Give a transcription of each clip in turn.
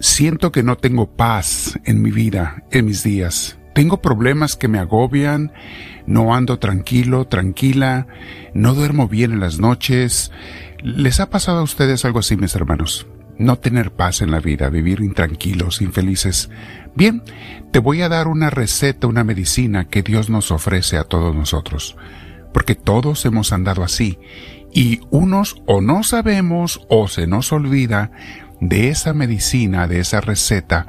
Siento que no tengo paz en mi vida, en mis días. Tengo problemas que me agobian, no ando tranquilo, tranquila, no duermo bien en las noches. ¿Les ha pasado a ustedes algo así, mis hermanos? No tener paz en la vida, vivir intranquilos, infelices. Bien, te voy a dar una receta, una medicina que Dios nos ofrece a todos nosotros, porque todos hemos andado así, y unos o no sabemos o se nos olvida de esa medicina, de esa receta,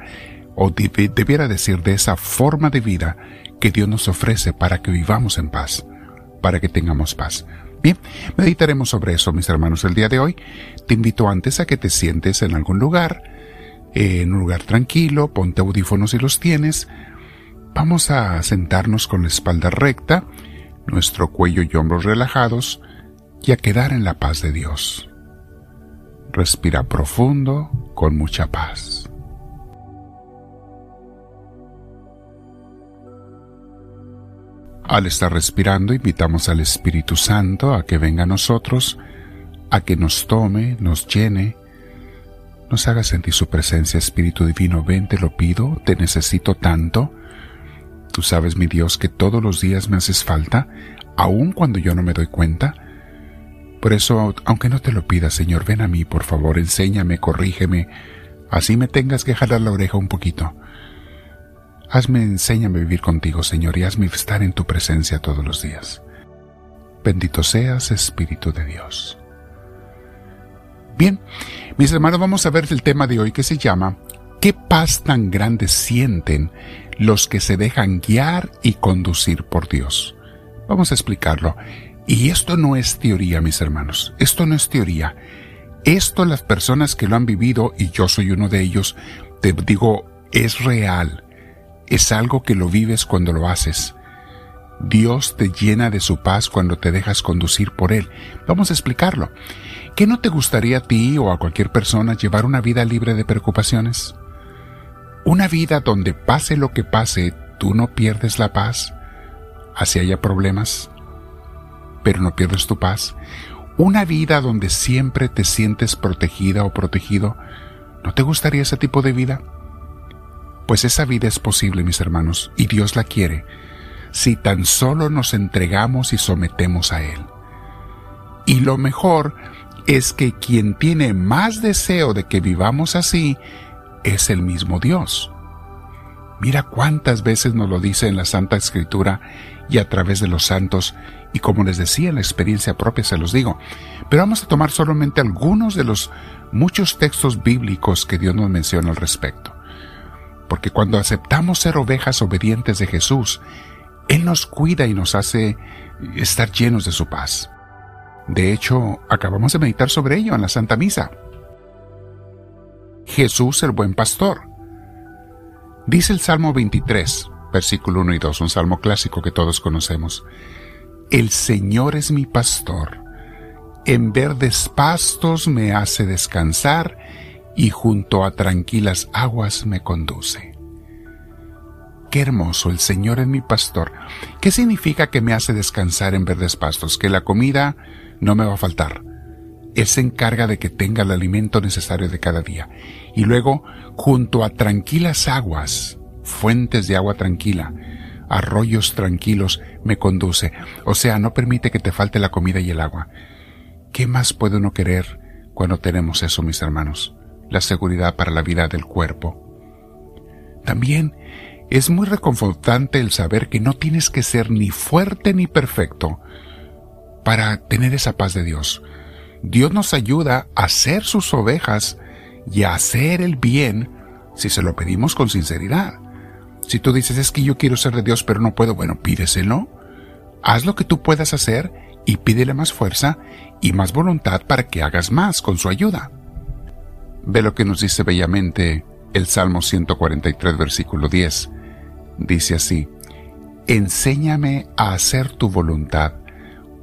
o debiera decir de esa forma de vida que Dios nos ofrece para que vivamos en paz, para que tengamos paz. Bien, meditaremos sobre eso, mis hermanos, el día de hoy. Te invito antes a que te sientes en algún lugar, en un lugar tranquilo, ponte audífonos si los tienes. Vamos a sentarnos con la espalda recta, nuestro cuello y hombros relajados y a quedar en la paz de Dios. Respira profundo, con mucha paz. Al estar respirando, invitamos al Espíritu Santo a que venga a nosotros, a que nos tome, nos llene, nos haga sentir su presencia, Espíritu Divino, ven, te lo pido, te necesito tanto. Tú sabes, mi Dios, que todos los días me haces falta, aun cuando yo no me doy cuenta. Por eso, aunque no te lo pida, Señor, ven a mí, por favor, enséñame, corrígeme, así me tengas que jalar la oreja un poquito. Hazme, enséñame a vivir contigo, Señor, y hazme estar en tu presencia todos los días. Bendito seas, Espíritu de Dios. Bien, mis hermanos, vamos a ver el tema de hoy que se llama ¿Qué paz tan grande sienten los que se dejan guiar y conducir por Dios? Vamos a explicarlo. Y esto no es teoría, mis hermanos. Esto no es teoría. Esto las personas que lo han vivido, y yo soy uno de ellos, te digo, es real es algo que lo vives cuando lo haces. Dios te llena de su paz cuando te dejas conducir por Él. Vamos a explicarlo. ¿Qué no te gustaría a ti o a cualquier persona llevar una vida libre de preocupaciones? Una vida donde pase lo que pase, tú no pierdes la paz, así haya problemas, pero no pierdes tu paz. Una vida donde siempre te sientes protegida o protegido, ¿no te gustaría ese tipo de vida? Pues esa vida es posible, mis hermanos, y Dios la quiere, si tan solo nos entregamos y sometemos a Él. Y lo mejor es que quien tiene más deseo de que vivamos así es el mismo Dios. Mira cuántas veces nos lo dice en la Santa Escritura y a través de los santos, y como les decía en la experiencia propia se los digo. Pero vamos a tomar solamente algunos de los muchos textos bíblicos que Dios nos menciona al respecto porque cuando aceptamos ser ovejas obedientes de Jesús, Él nos cuida y nos hace estar llenos de su paz. De hecho, acabamos de meditar sobre ello en la Santa Misa. Jesús el buen pastor. Dice el Salmo 23, versículo 1 y 2, un salmo clásico que todos conocemos. El Señor es mi pastor. En verdes pastos me hace descansar y junto a tranquilas aguas me conduce. Qué hermoso, el Señor es mi pastor. ¿Qué significa que me hace descansar en verdes pastos? Que la comida no me va a faltar. Él se encarga de que tenga el alimento necesario de cada día. Y luego, junto a tranquilas aguas, fuentes de agua tranquila, arroyos tranquilos, me conduce. O sea, no permite que te falte la comida y el agua. ¿Qué más puede uno querer cuando tenemos eso, mis hermanos? la seguridad para la vida del cuerpo. También es muy reconfortante el saber que no tienes que ser ni fuerte ni perfecto para tener esa paz de Dios. Dios nos ayuda a ser sus ovejas y a hacer el bien si se lo pedimos con sinceridad. Si tú dices es que yo quiero ser de Dios pero no puedo, bueno, pídeselo. Haz lo que tú puedas hacer y pídele más fuerza y más voluntad para que hagas más con su ayuda. Ve lo que nos dice bellamente el Salmo 143, versículo 10. Dice así, Enséñame a hacer tu voluntad,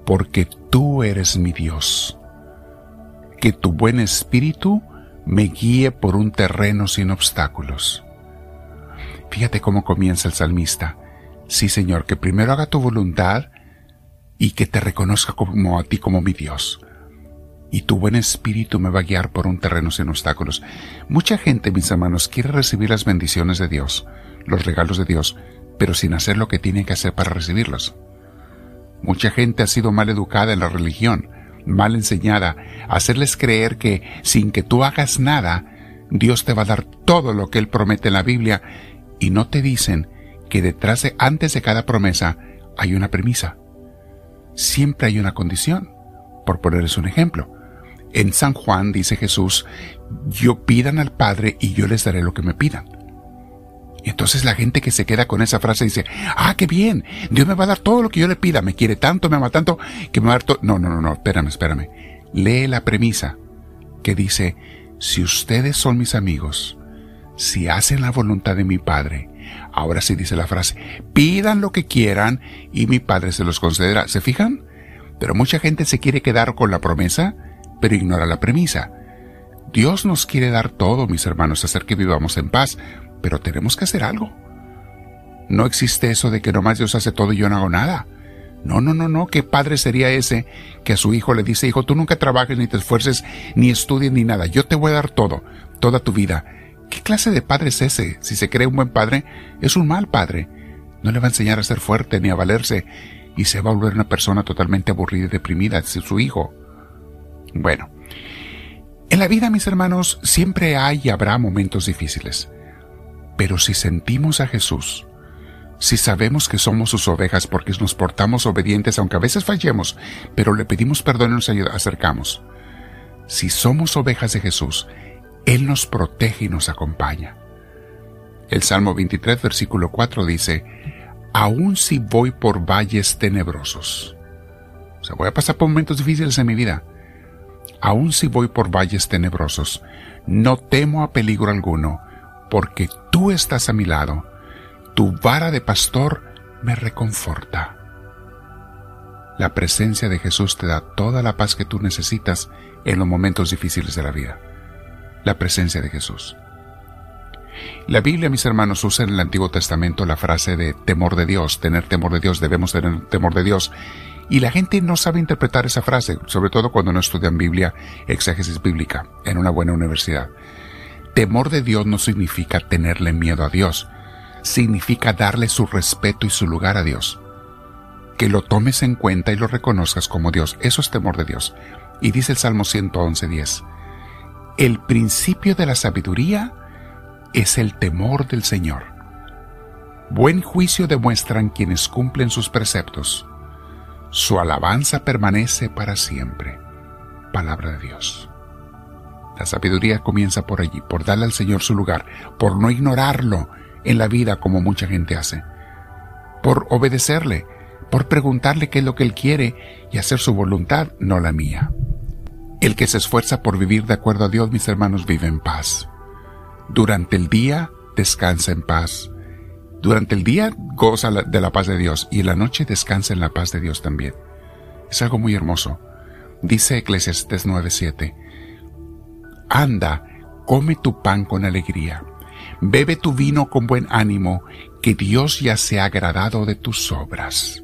porque tú eres mi Dios. Que tu buen espíritu me guíe por un terreno sin obstáculos. Fíjate cómo comienza el salmista. Sí, Señor, que primero haga tu voluntad y que te reconozca como a ti como mi Dios. y tu buen espíritu me va a guiar por un terreno sin obstáculos. Mucha gente, mis hermanos, quiere recibir las bendiciones de Dios, los regalos de Dios, pero sin hacer lo que tiene que hacer para recibirlos. Mucha gente ha sido mal educada en la religión, mal enseñada, hacerles creer que sin que tú hagas nada, Dios te va a dar todo lo que Él promete en la Biblia y no te dicen que detrás de, antes de cada promesa, hay una premisa. Siempre hay una condición. Por ponerles un ejemplo, en San Juan dice Jesús, yo pidan al Padre y yo les daré lo que me pidan. Y entonces la gente que se queda con esa frase dice, ah, qué bien, Dios me va a dar todo lo que yo le pida, me quiere tanto, me ama tanto, que me va a dar todo. No, no, no, no, espérame, espérame. Lee la premisa que dice, si ustedes son mis amigos, si hacen la voluntad de mi Padre, ahora sí dice la frase, pidan lo que quieran y mi Padre se los concederá. ¿Se fijan? Pero mucha gente se quiere quedar con la promesa, pero ignora la premisa. Dios nos quiere dar todo, mis hermanos, hacer que vivamos en paz, pero tenemos que hacer algo. No existe eso de que nomás Dios hace todo y yo no hago nada. No, no, no, no. ¿Qué padre sería ese que a su hijo le dice, hijo, tú nunca trabajes, ni te esfuerces, ni estudies, ni nada. Yo te voy a dar todo, toda tu vida. ¿Qué clase de padre es ese? Si se cree un buen padre, es un mal padre. No le va a enseñar a ser fuerte ni a valerse y se va a volver una persona totalmente aburrida y deprimida, es su hijo. Bueno, en la vida, mis hermanos, siempre hay y habrá momentos difíciles. Pero si sentimos a Jesús, si sabemos que somos sus ovejas porque nos portamos obedientes, aunque a veces fallemos, pero le pedimos perdón y nos acercamos, si somos ovejas de Jesús, Él nos protege y nos acompaña. El Salmo 23, versículo 4 dice, Aun si voy por valles tenebrosos. O sea, voy a pasar por momentos difíciles en mi vida. Aun si voy por valles tenebrosos, no temo a peligro alguno, porque tú estás a mi lado, tu vara de pastor me reconforta. La presencia de Jesús te da toda la paz que tú necesitas en los momentos difíciles de la vida. La presencia de Jesús. La Biblia, mis hermanos, usa en el Antiguo Testamento la frase de temor de Dios, tener temor de Dios, debemos tener temor de Dios. Y la gente no sabe interpretar esa frase, sobre todo cuando no estudian Biblia, exégesis bíblica, en una buena universidad. Temor de Dios no significa tenerle miedo a Dios, significa darle su respeto y su lugar a Dios. Que lo tomes en cuenta y lo reconozcas como Dios, eso es temor de Dios. Y dice el Salmo 111.10, el principio de la sabiduría es el temor del Señor. Buen juicio demuestran quienes cumplen sus preceptos. Su alabanza permanece para siempre. Palabra de Dios. La sabiduría comienza por allí, por darle al Señor su lugar, por no ignorarlo en la vida como mucha gente hace, por obedecerle, por preguntarle qué es lo que Él quiere y hacer su voluntad, no la mía. El que se esfuerza por vivir de acuerdo a Dios, mis hermanos, vive en paz. Durante el día descansa en paz. Durante el día goza de la paz de Dios y en la noche descansa en la paz de Dios también. Es algo muy hermoso. Dice Eclesiastes 9:7 Anda, come tu pan con alegría, bebe tu vino con buen ánimo, que Dios ya se ha agradado de tus obras.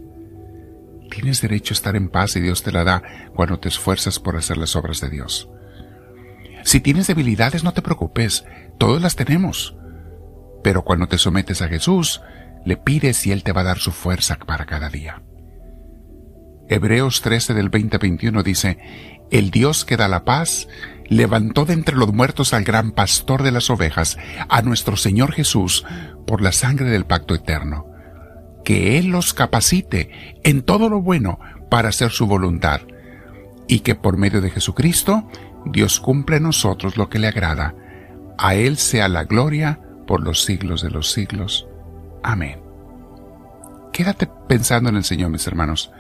Tienes derecho a estar en paz y Dios te la da cuando te esfuerzas por hacer las obras de Dios. Si tienes debilidades, no te preocupes, todos las tenemos. Pero cuando te sometes a Jesús, le pides y Él te va a dar su fuerza para cada día. Hebreos 13 del 20-21 dice, El Dios que da la paz levantó de entre los muertos al gran pastor de las ovejas, a nuestro Señor Jesús, por la sangre del pacto eterno. Que Él los capacite en todo lo bueno para hacer su voluntad, y que por medio de Jesucristo Dios cumple en nosotros lo que le agrada. A Él sea la gloria por los siglos de los siglos. Amén. Quédate pensando en el Señor, mis hermanos.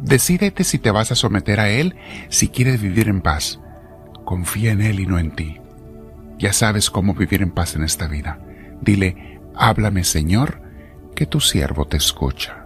Decídete si te vas a someter a Él, si quieres vivir en paz confía en Él y no en ti. Ya sabes cómo vivir en paz en esta vida. Dile, háblame Señor, que tu siervo te escucha.